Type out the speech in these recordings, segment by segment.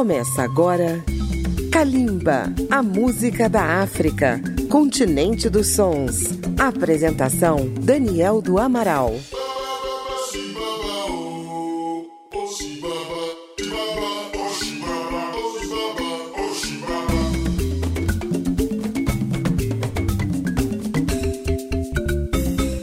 Começa agora Kalimba, a música da África, continente dos sons. Apresentação Daniel do Amaral.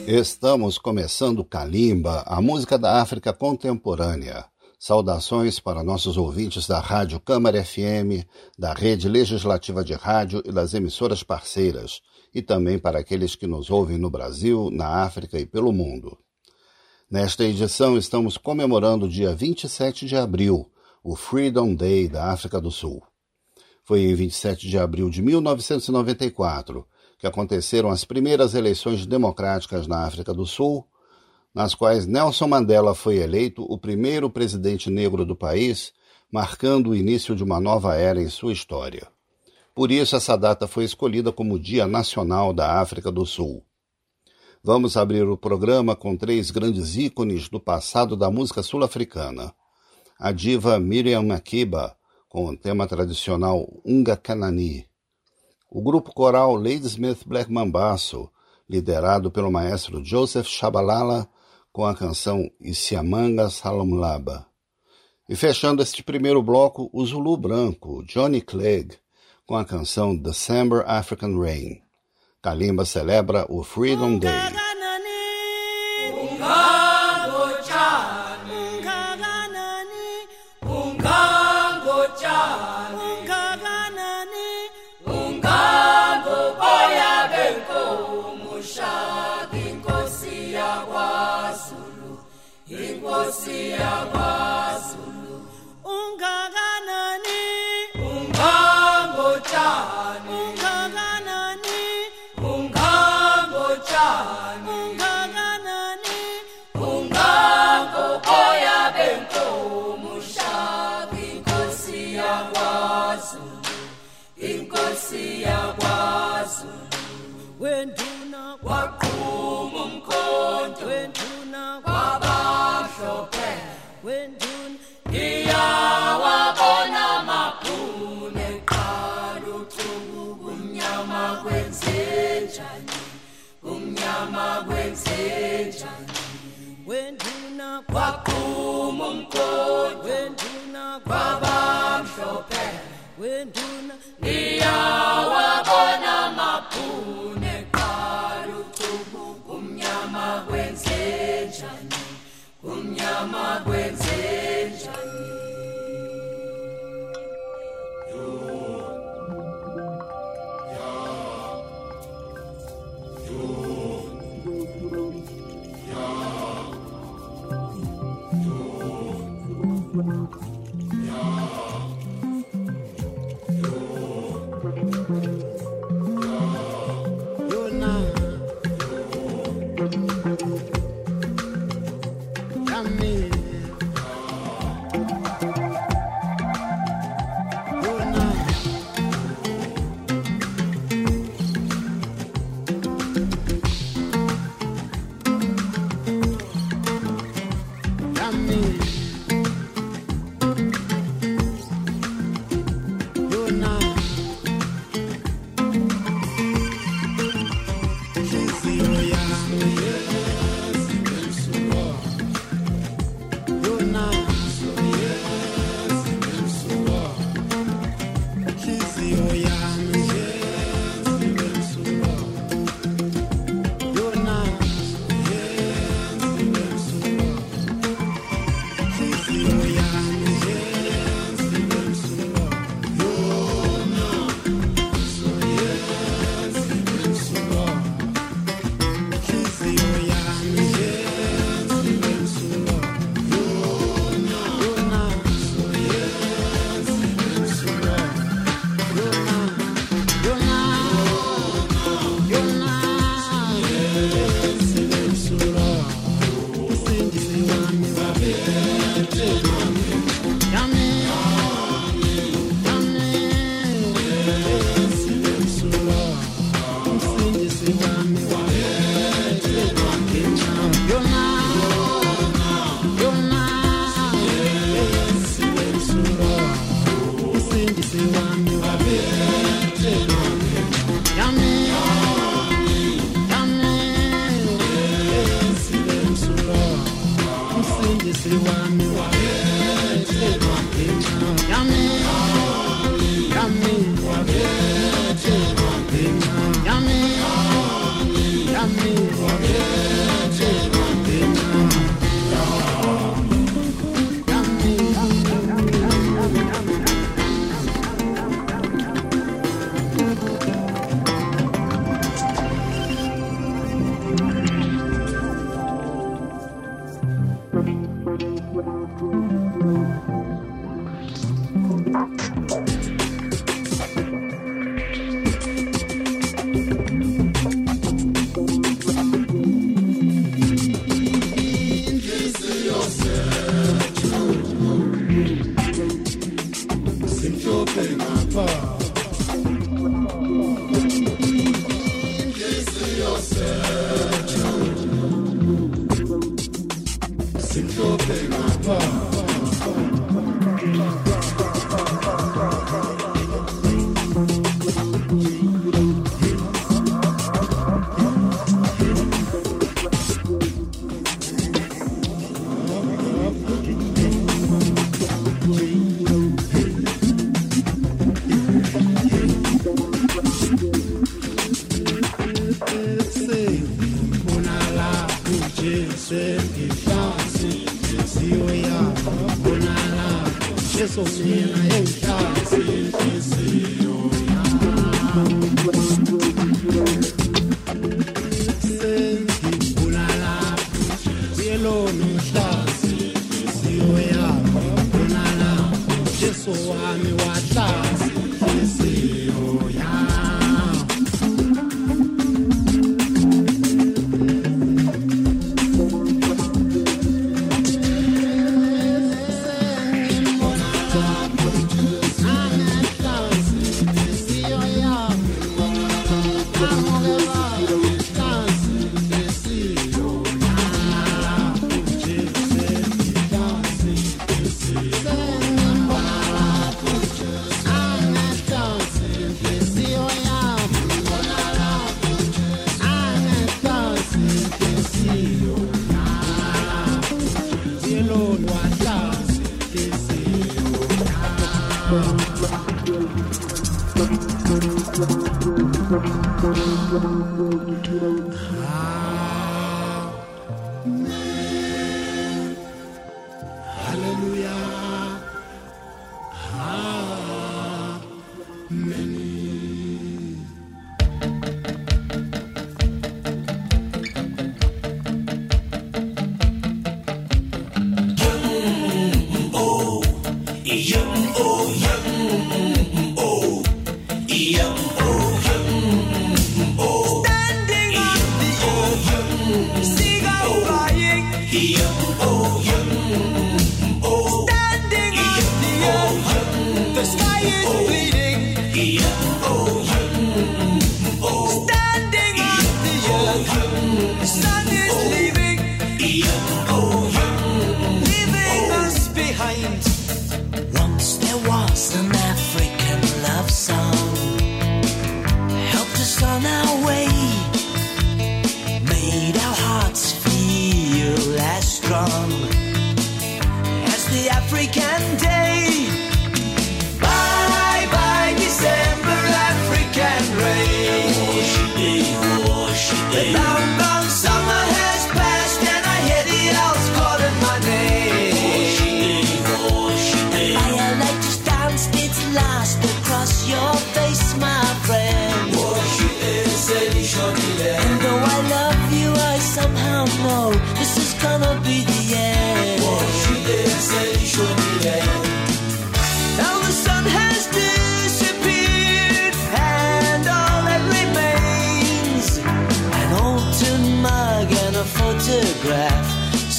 Estamos começando Kalimba, a música da África contemporânea. Saudações para nossos ouvintes da Rádio Câmara FM, da Rede Legislativa de Rádio e das emissoras parceiras, e também para aqueles que nos ouvem no Brasil, na África e pelo mundo. Nesta edição estamos comemorando o dia 27 de abril, o Freedom Day da África do Sul. Foi em 27 de abril de 1994 que aconteceram as primeiras eleições democráticas na África do Sul, nas quais Nelson Mandela foi eleito o primeiro presidente negro do país, marcando o início de uma nova era em sua história. Por isso, essa data foi escolhida como Dia Nacional da África do Sul. Vamos abrir o programa com três grandes ícones do passado da música sul-africana. A diva Miriam Makeba, com o tema tradicional Unga Kanani. O grupo coral Ladysmith Black Mambaço, liderado pelo maestro Joseph Shabalala, com a canção Isiamanga Salomlaba. E fechando este primeiro bloco, o Zulu Branco, Johnny Clegg, com a canção December African Rain. Kalimba celebra o Freedom Day. wenduna waqhuma umkhonto. Wenduna wabamhlophe mnyama bwenzenja wenduna kwakuma mkojo wenduna kwaba mhlophe. niyawabona mapune kumnyama kwenzenjani? Kumnyama kwenzenjani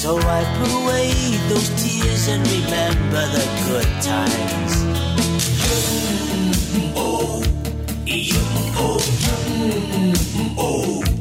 So wipe away those tears and remember the good times. Mm-hmm. Oh, yeah, oh, mm-hmm. oh.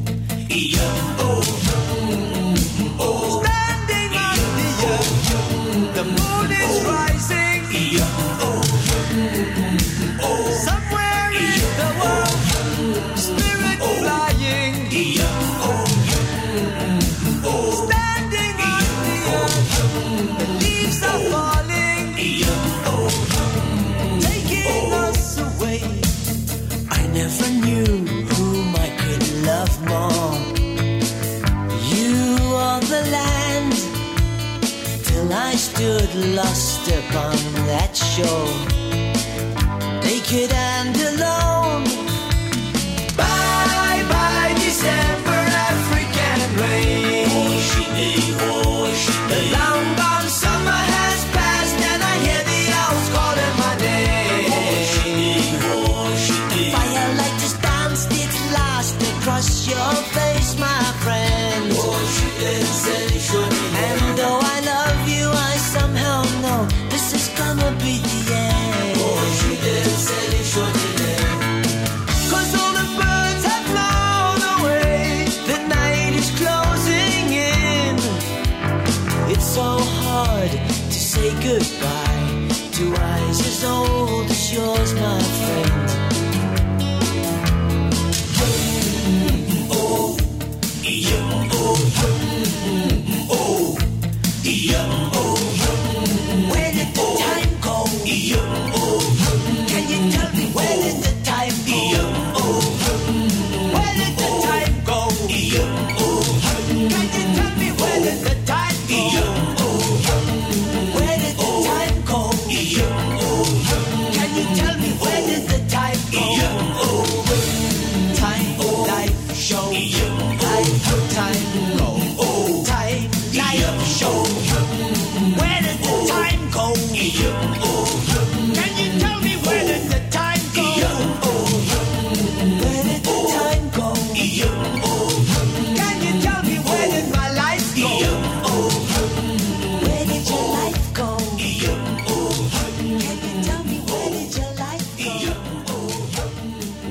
soul that's yours, my friend.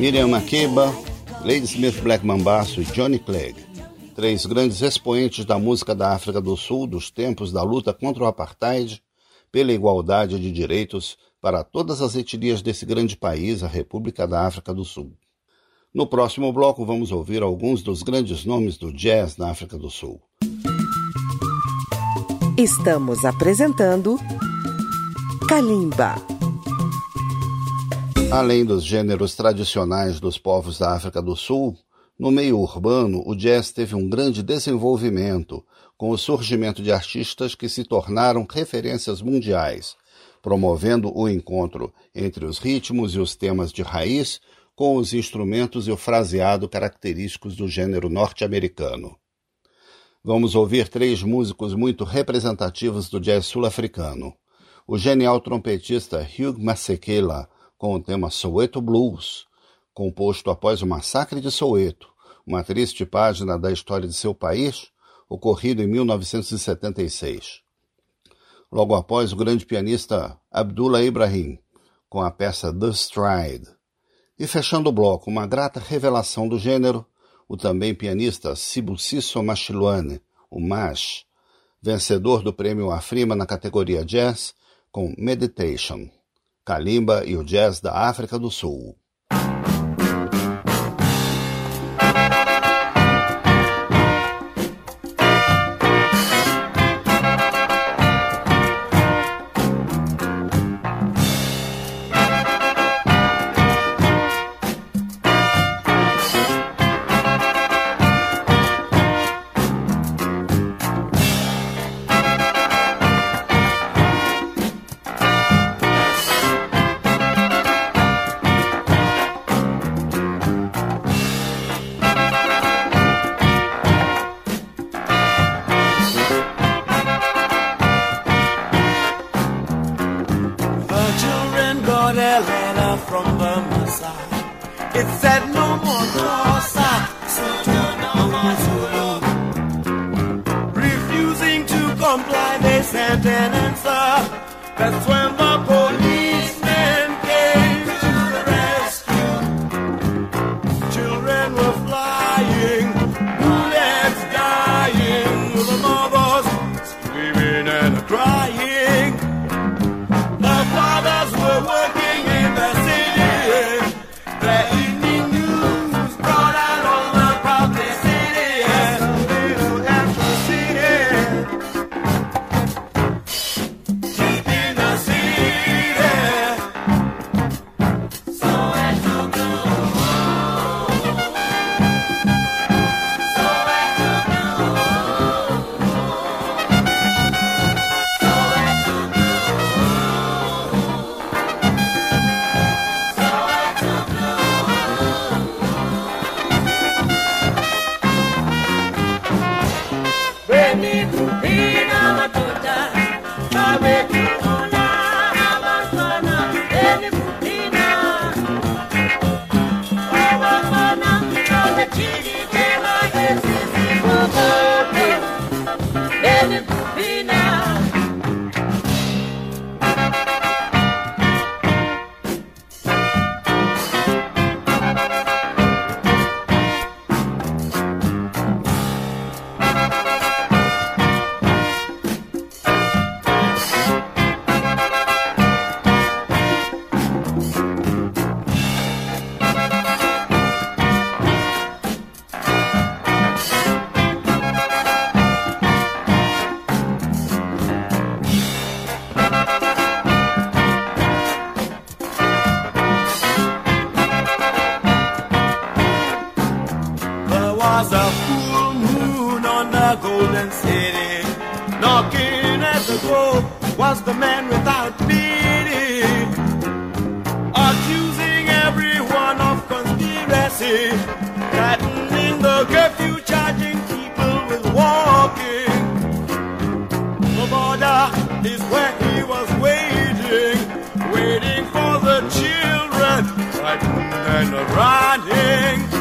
Miriam Makeba, Lady Smith Black Mambaço e Johnny Clegg, três grandes expoentes da música da África do Sul dos tempos da luta contra o apartheid, pela igualdade de direitos para todas as etnias desse grande país, a República da África do Sul. No próximo bloco, vamos ouvir alguns dos grandes nomes do jazz na África do Sul. Estamos apresentando Kalimba. Além dos gêneros tradicionais dos povos da África do Sul, no meio urbano, o jazz teve um grande desenvolvimento, com o surgimento de artistas que se tornaram referências mundiais, promovendo o encontro entre os ritmos e os temas de raiz com os instrumentos e o fraseado característicos do gênero norte-americano. Vamos ouvir três músicos muito representativos do jazz sul-africano. O genial trompetista Hugh Masekela, com o tema Soweto Blues, composto após o massacre de Soweto, uma triste página da história de seu país, ocorrido em 1976. Logo após, o grande pianista Abdullah Ibrahim, com a peça The Stride. E fechando o bloco, uma grata revelação do gênero, o também pianista Sibusiso Machilwane, o Mash, vencedor do prêmio Afrima na categoria Jazz, com Meditation, Kalimba e o Jazz da África do Sul. is where he was waiting, waiting for the children, frightened and running.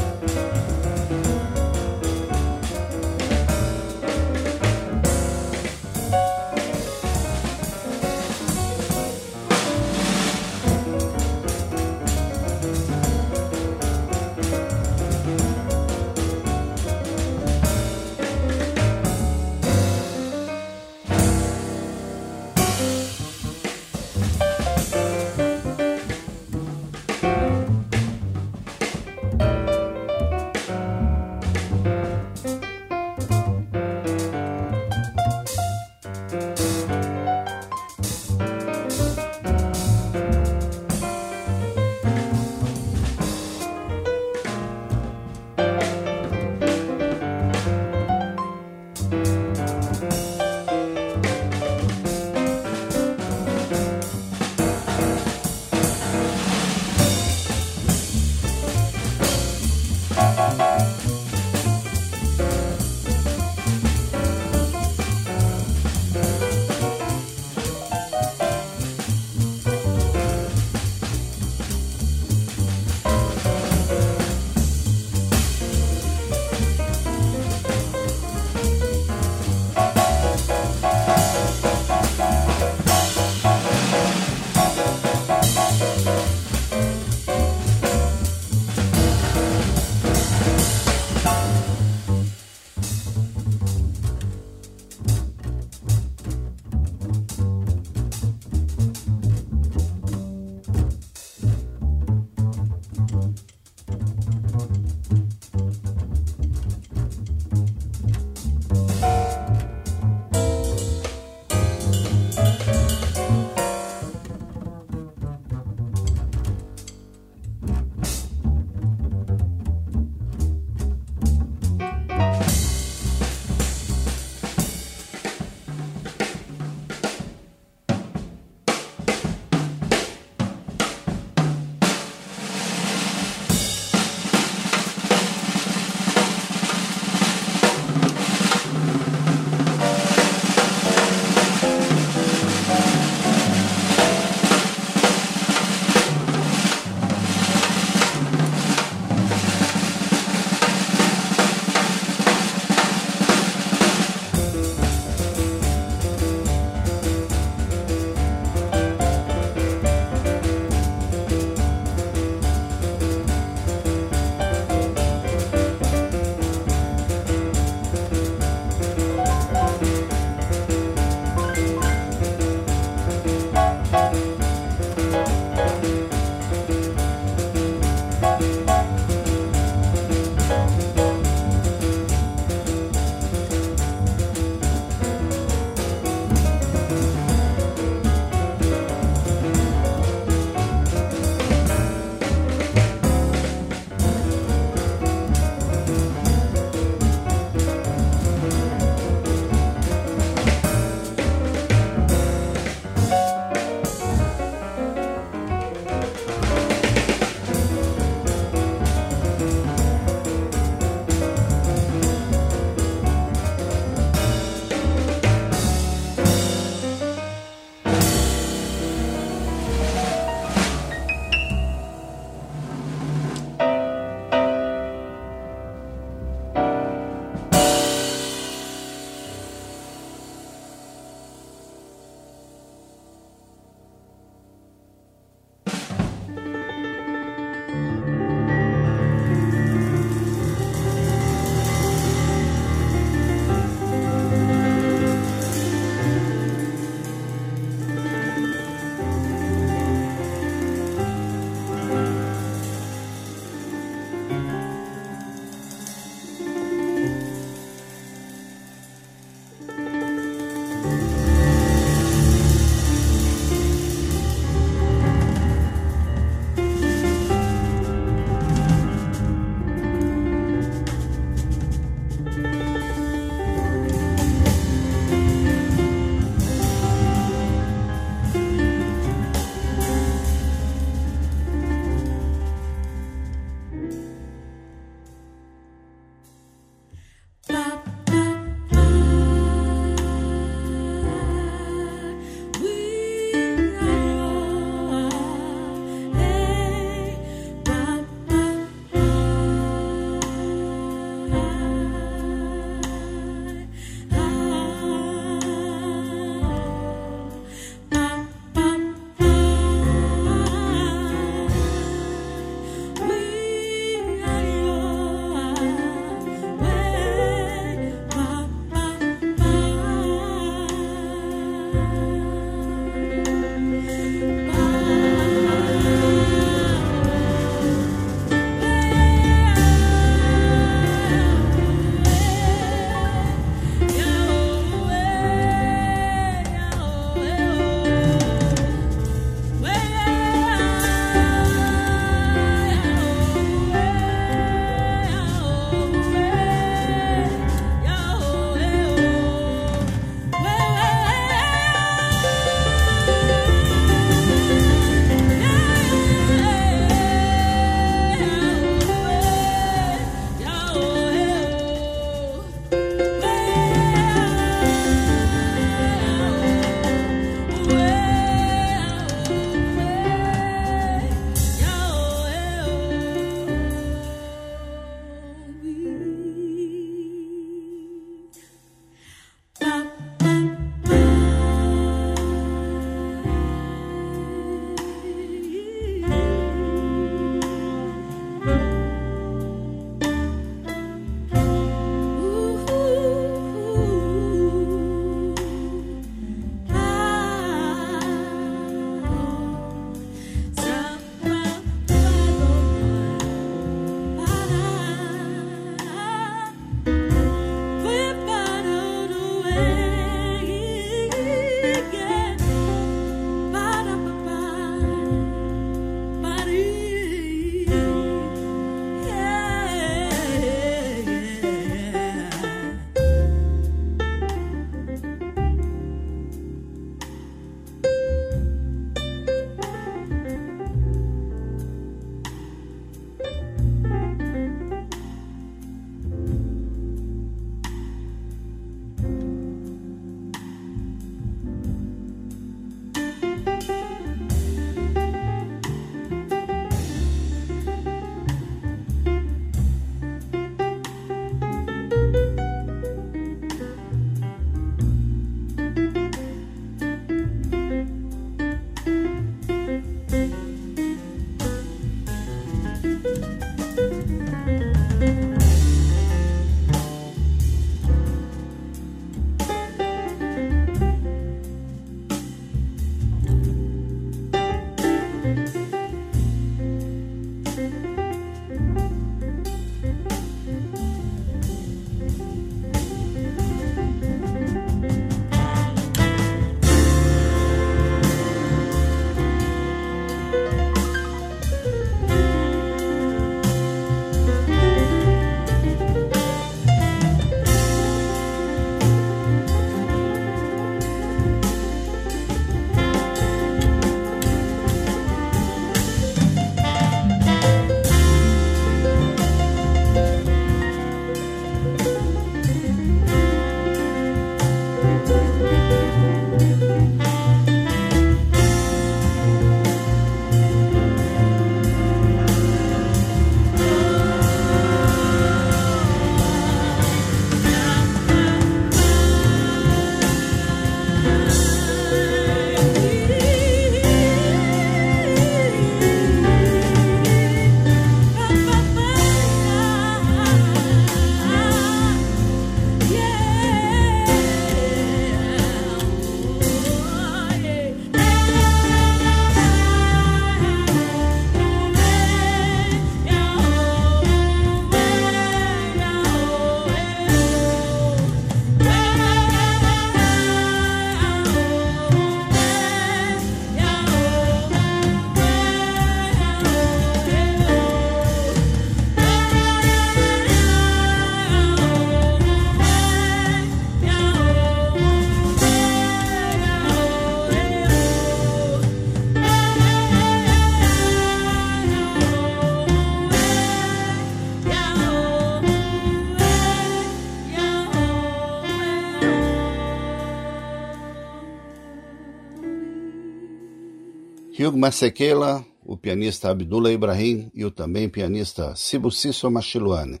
Hugh Masekela, o pianista Abdullah Ibrahim e o também pianista Sibusiso Machiluane,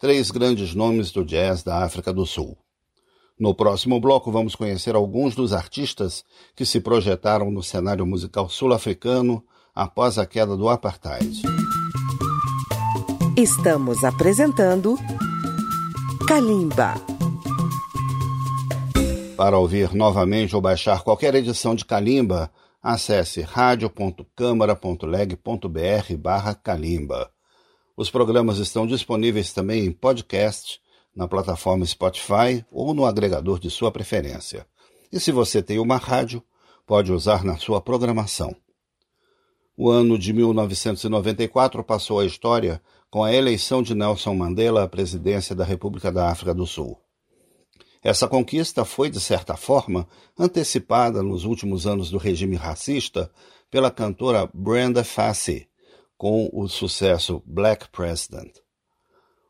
três grandes nomes do jazz da África do Sul. No próximo bloco, vamos conhecer alguns dos artistas que se projetaram no cenário musical sul-africano após a queda do apartheid. Estamos apresentando Kalimba. Para ouvir novamente ou baixar qualquer edição de Kalimba, acesse radio.câmara.leg.br barra Kalimba. Os programas estão disponíveis também em podcast, na plataforma Spotify ou no agregador de sua preferência. E se você tem uma rádio, pode usar na sua programação. O ano de 1994 passou a história com a eleição de Nelson Mandela à presidência da República da África do Sul. Essa conquista foi, de certa forma, antecipada nos últimos anos do regime racista pela cantora Brenda Fassie, com o sucesso Black President.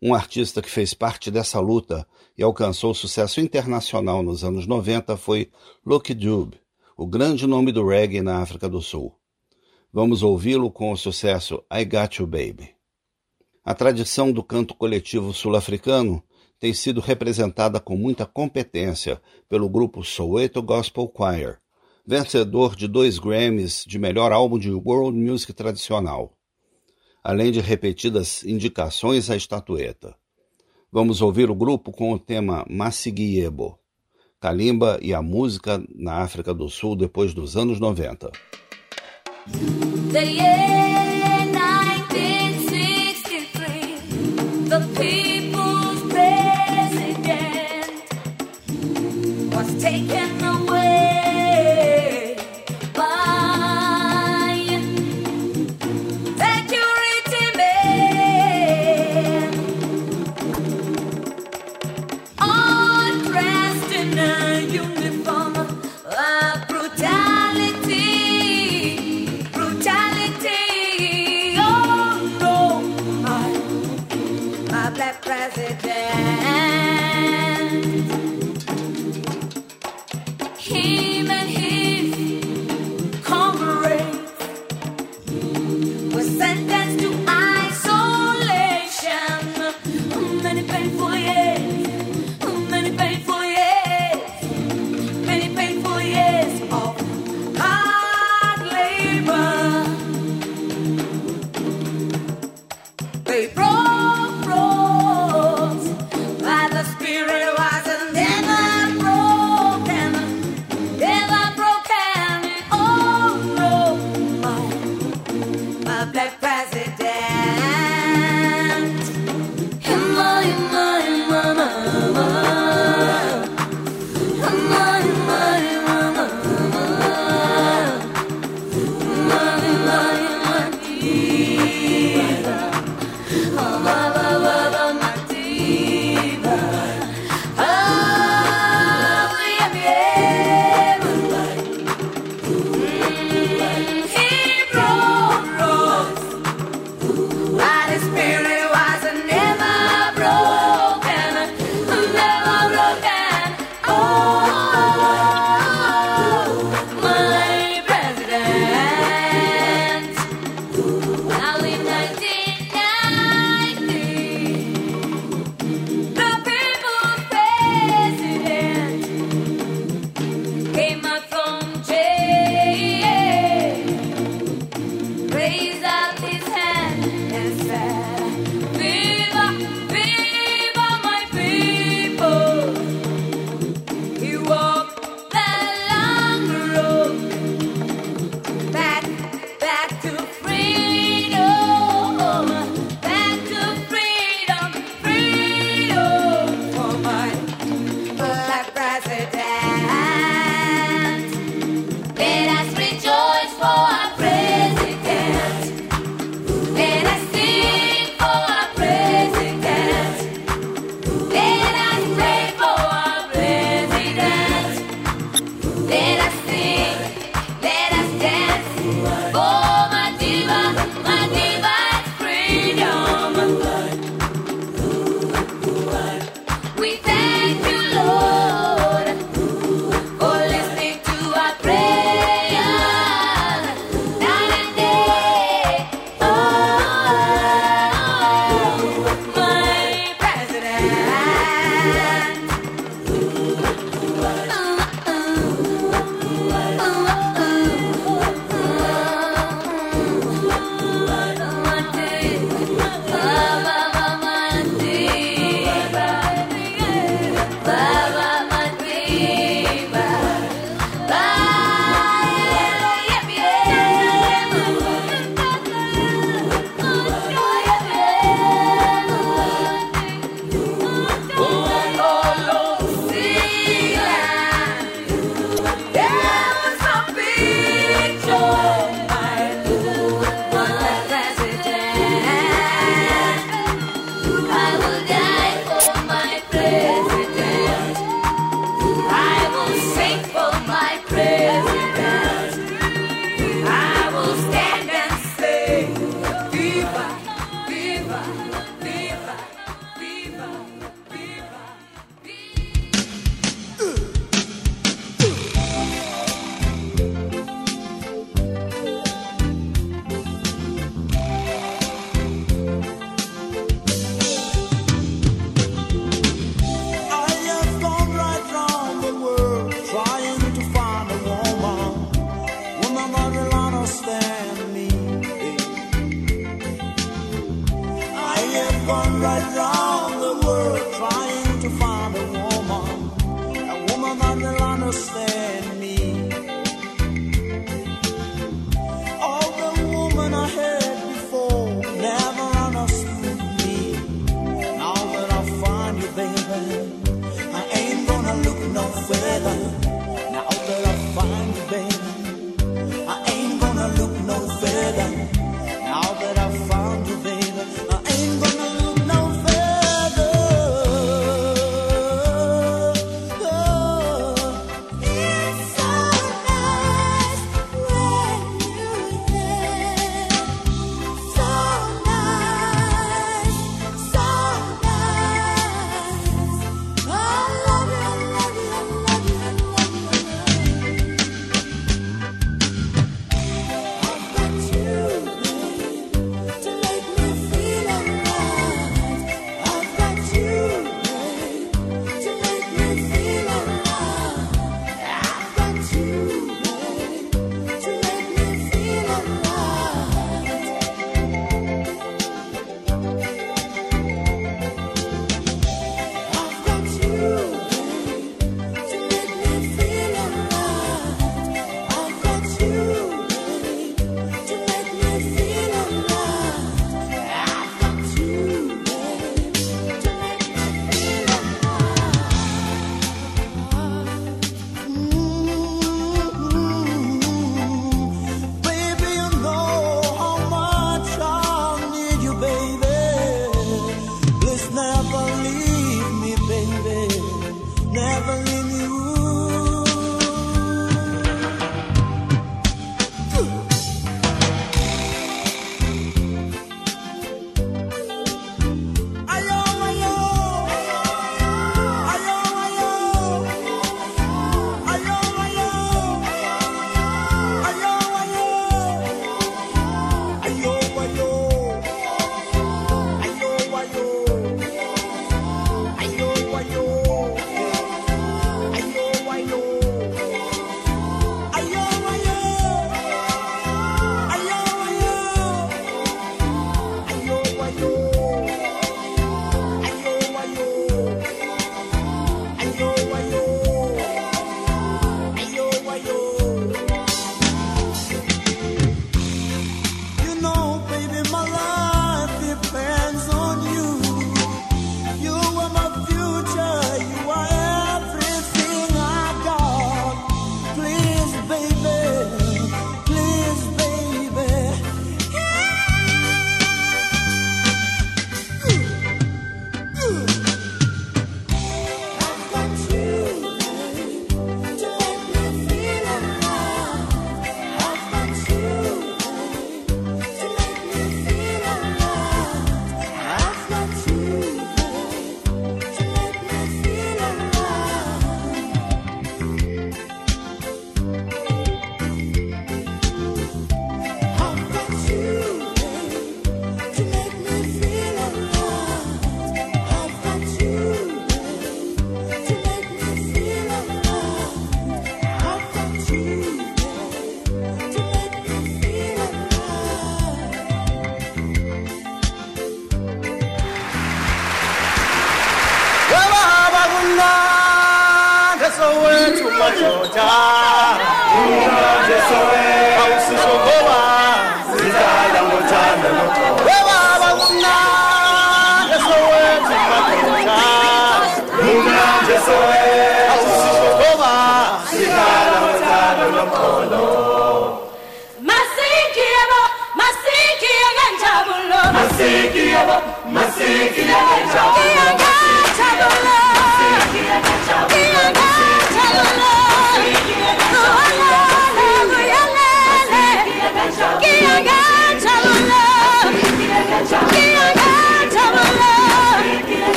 Um artista que fez parte dessa luta e alcançou sucesso internacional nos anos 90 foi Lucky Dube, o grande nome do reggae na África do Sul. Vamos ouvi-lo com o sucesso I Got You Baby. A tradição do canto coletivo sul-africano tem sido representada com muita competência pelo grupo Soweto Gospel Choir, vencedor de dois Grammys de melhor álbum de world music tradicional, além de repetidas indicações à estatueta. Vamos ouvir o grupo com o tema Masiguyebo, Kalimba e a música na África do Sul depois dos anos 90. The year 1963, the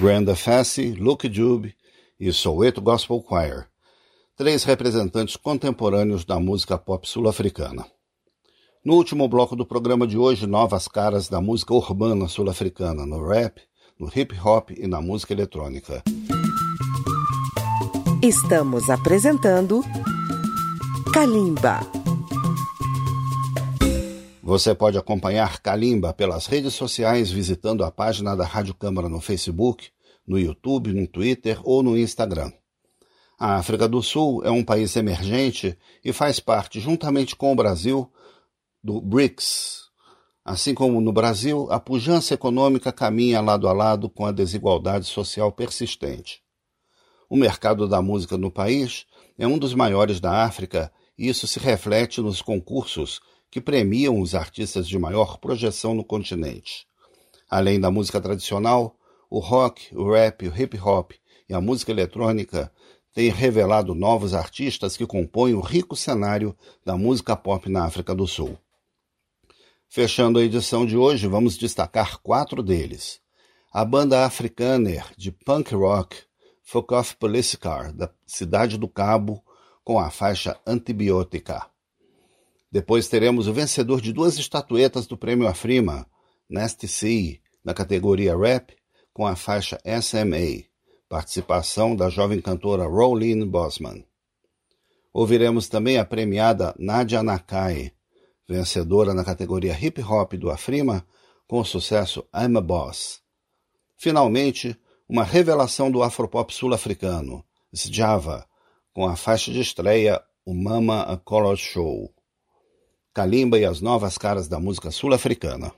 Brenda Fassi, Luke Dube e Soweto Gospel Choir, três representantes contemporâneos da música pop sul-africana. No último bloco do programa de hoje, novas caras da música urbana sul-africana, no rap, no hip hop e na música eletrônica. Estamos apresentando Kalimba. Você pode acompanhar Kalimba pelas redes sociais visitando a página da Rádio Câmara no Facebook, no YouTube, no Twitter ou no Instagram. A África do Sul é um país emergente e faz parte, juntamente com o Brasil, do BRICS. Assim como no Brasil, a pujança econômica caminha lado a lado com a desigualdade social persistente. O mercado da música no país é um dos maiores da África e isso se reflete nos concursos que premiam os artistas de maior projeção no continente. Além da música tradicional, o rock, o rap, o hip hop e a música eletrônica têm revelado novos artistas que compõem o rico cenário da música pop na África do Sul. Fechando a edição de hoje, vamos destacar quatro deles. A banda Afrikaner de punk rock Fuck Off Police Car, da Cidade do Cabo, com a faixa Antibiótica. Depois teremos o vencedor de duas estatuetas do Prêmio Afrima, Nasty C, na categoria Rap, com a faixa SMA, participação da jovem cantora Rolene Bosman. Ouviremos também a premiada Nadia Nakai, vencedora na categoria Hip Hop do Afrima, com o sucesso I'm a Boss. Finalmente, uma revelação do afropop sul-africano, Sjava, com a faixa de estreia O Mama A Color Show. Kalimba e as novas caras da música sul-africana.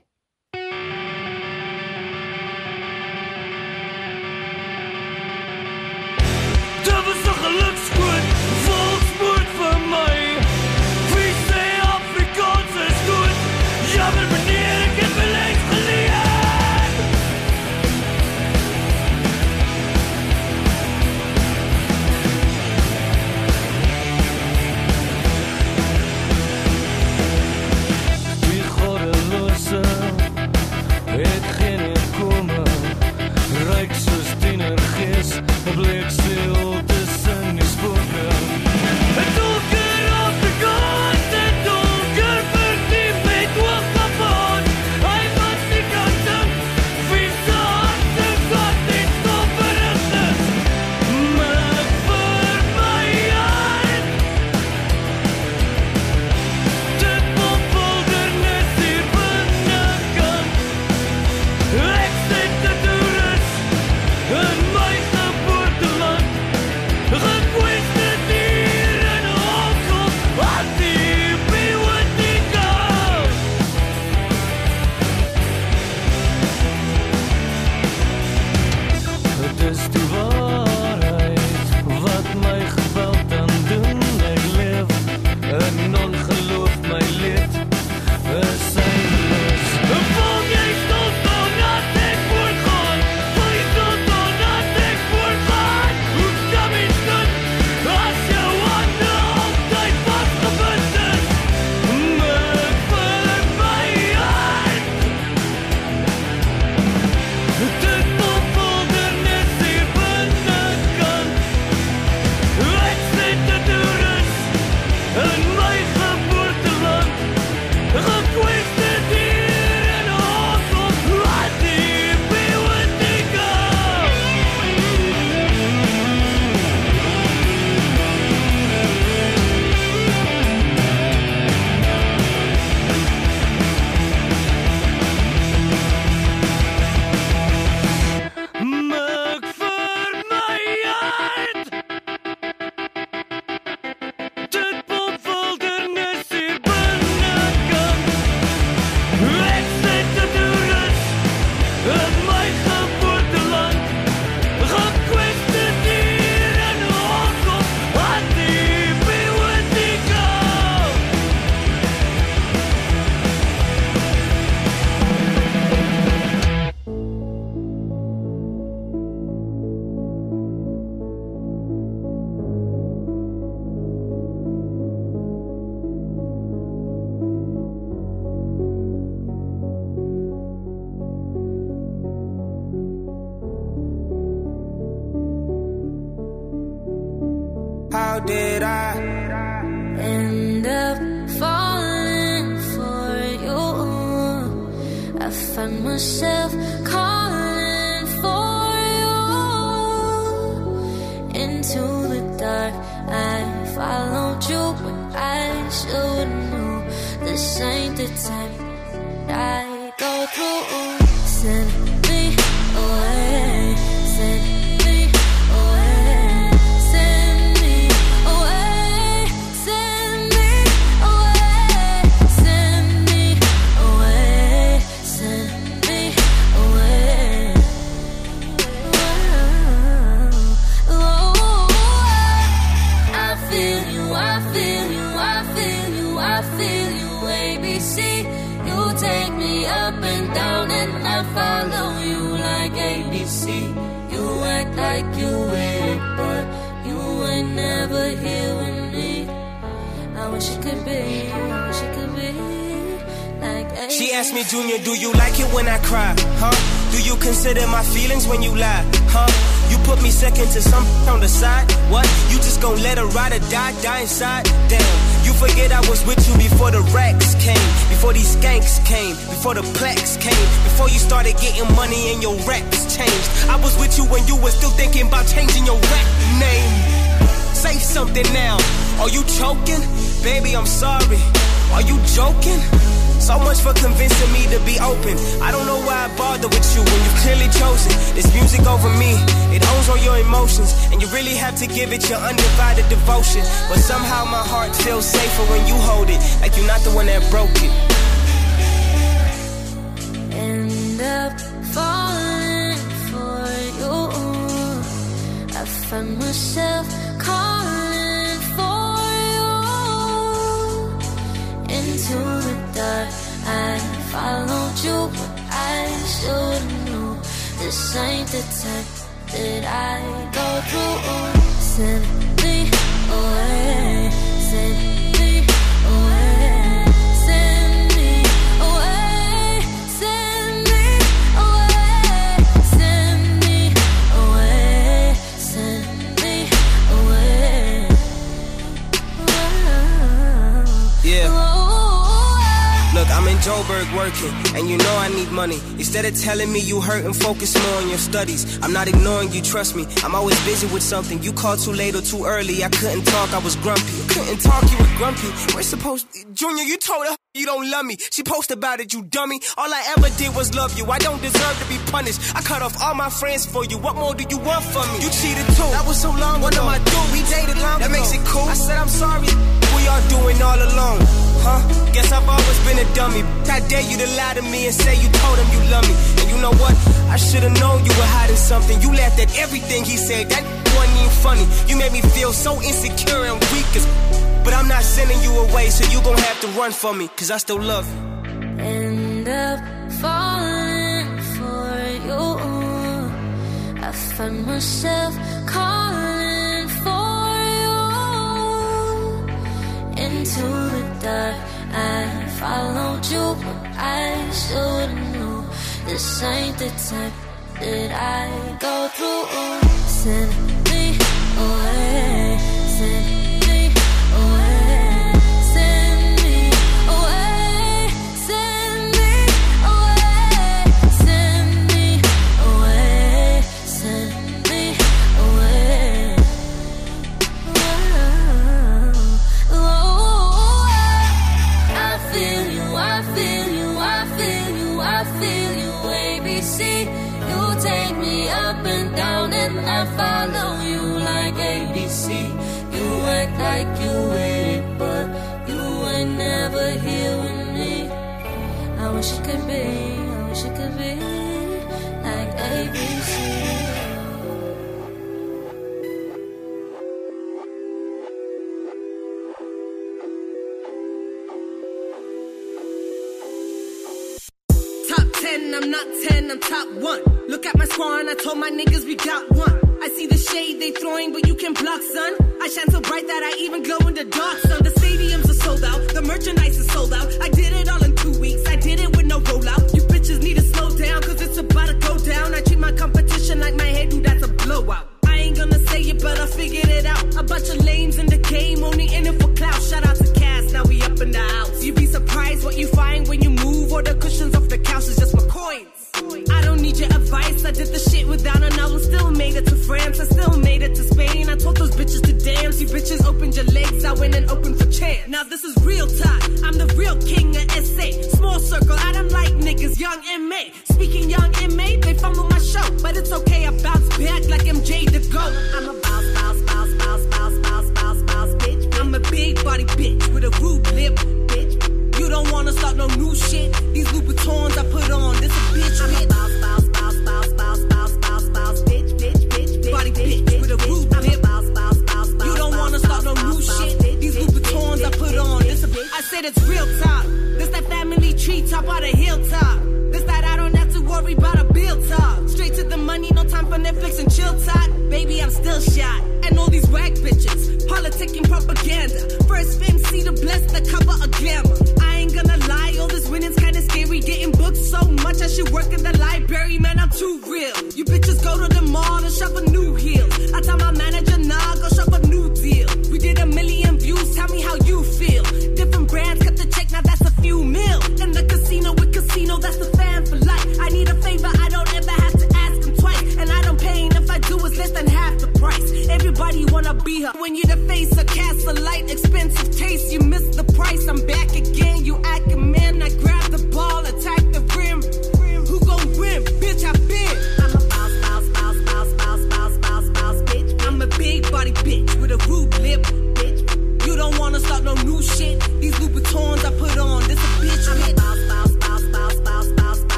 Ride or die, die inside? Damn. You forget I was with you before the racks came, before these skanks came, before the plaques came, before you started getting money and your raps changed. I was with you when you were still thinking about changing your rap name. Say something now. Are you choking? Baby, I'm sorry. Are you joking? So much for convincing me to be open. I don't know why I bother with you when you've clearly chosen this music over me. It owns all your emotions, and you really have to give it your undivided devotion. But somehow my heart feels safer when you hold it, like you're not the one that broke it. Followed you, I should know. This ain't the type that I go through. Send me away, send working, and you know I need money. Instead of telling me you hurt and focus more on your studies, I'm not ignoring you, trust me. I'm always busy with something. You called too late or too early. I couldn't talk, I was grumpy. You couldn't talk, you were grumpy. We're supposed. Junior, you told her you don't love me. She posted about it, you dummy. All I ever did was love you. I don't deserve to be punished. I cut off all my friends for you. What more do you want from me? You cheated too. That was so long What ago. am I doing? We dated long That makes it cool. I said I'm sorry. We are doing all alone. Huh? Guess I've always been a dummy. I dare you to lie to me and say you told him you love me. And you know what? I should've known you were hiding something. You laughed at everything he said. That wasn't even funny. You made me feel so insecure and weak as. But I'm not sending you away, so you gon' have to run for me, cause I still love you. end up falling for you. I find myself into the dark. I followed you, but I shouldn't know this ain't the time that I go through. Send me away, like you with it, but you ain't never here with me. I wish it could be, I wish it could be like ABC. Throwing, but you can block, son. I shine so bright that I even glow in the dark, son. The stadiums are sold out, the merchandise is sold out. I did it all in two weeks, I did it with no rollout. You bitches need to slow down, cause it's about to go down. I treat my competition like my head, dude, that's a blowout. I ain't gonna say it, but I figured it out. A bunch of lames in the game, only in it for clout. Shout out to Cass, now we up in the house. You'd be surprised what you find when you move, or the cushions off I did the shit without an album, still made it to France. I still made it to Spain. I told those bitches to dance. You bitches opened your legs, I went and opened for chance. Now this is real talk. I'm the real king of SA. Small circle, I don't like niggas, young MA. Speaking young MA, they fumble my show. But it's okay, I bounce back like MJ the GOAT. I'm a bounce, bounce, bounce, bounce, bounce, bounce, bounce, bounce, bitch. I'm a big body bitch with a rude lip, bitch. You don't wanna start no new shit. These Louboutins I put on, this a bitch. I'm a bounce, bounce, I said it's real talk. This that family tree top of the hilltop. This that I don't have to worry about a bill talk. Straight to the money, no time for Netflix and chill talk. Baby, I'm still shot. And all these whack bitches, politicking propaganda. First fame, see the bless the cover of glamour. I ain't gonna lie, all this winning's kinda scary. Getting booked so much, I should work in the library, man, I'm too real. You bitches go to the mall and shop a new heel. I tell my manager, nah, go shop a new deal. We did a million views, tell me how you feel. Few mil. In the casino with casino, that's the fan for life. I need a favor, I don't ever have to ask him twice. And I don't pay, if I do, it's less than half the price. Everybody wanna be her. When you the face of castle light, expensive taste, you miss the price. I'm back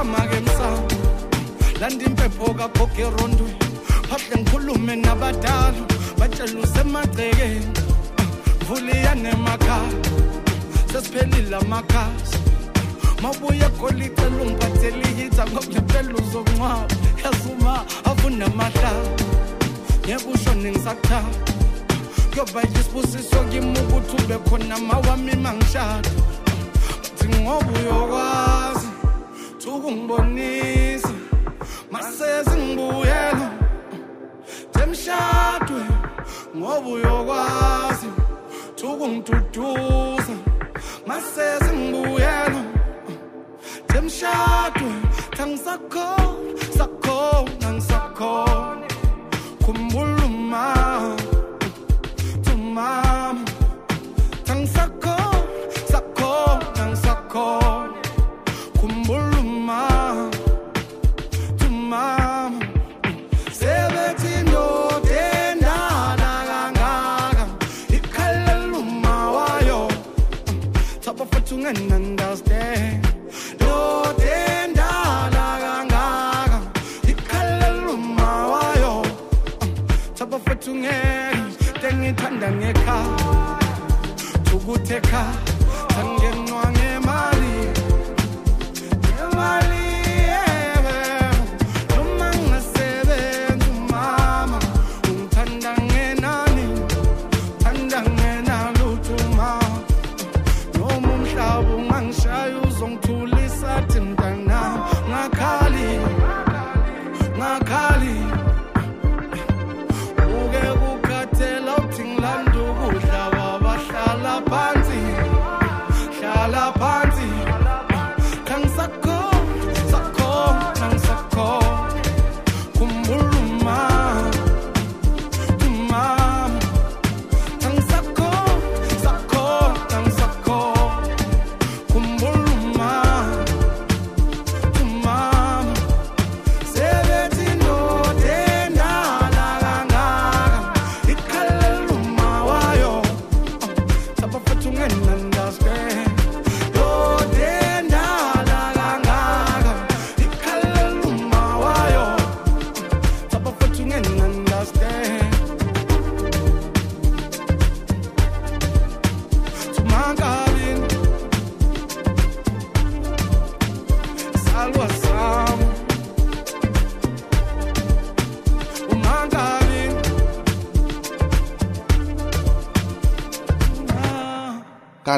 bekikhwama-ke emsamo. Landa impepho kagogo erondweni phahle ngikhulume nabadala. Batshela usemagcekeni vuliyane emakhaya sesiphelile amakhasi. Mabuye egolicela ungiphathele ihitha ngokungempela uzokungcwaba yazuma avunamahlaba ngeke ushone ngisakuthanda kuyoba yisibusiso kimi ukuthi ube khona mawami mangishada bathi ngoba thuka ungibonise masezingibuyela temshadwe ngoba uyokwazi thuka ungiduduza masezingibuyela temshadwe thangisakhona sakhona ngisakhona khumbula umama umama thangisakhona sakhona ngisakhona.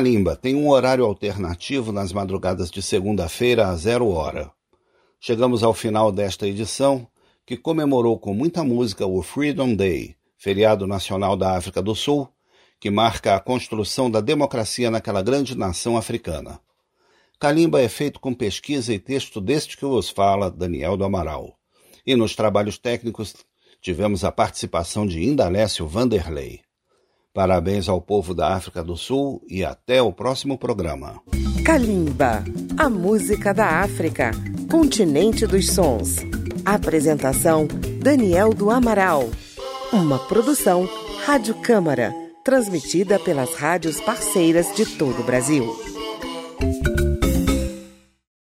Kalimba tem um horário alternativo nas madrugadas de segunda-feira a zero hora. Chegamos ao final desta edição, que comemorou com muita música o Freedom Day, feriado nacional da África do Sul, que marca a construção da democracia naquela grande nação africana. Kalimba é feito com pesquisa e texto deste que vos fala, Daniel do Amaral. E nos trabalhos técnicos tivemos a participação de Indalécio Vanderlei. Parabéns ao povo da África do Sul e até o próximo programa. Kalimba, a música da África, continente dos sons. Apresentação: Daniel do Amaral. Uma produção Rádio Câmara, transmitida pelas rádios parceiras de todo o Brasil.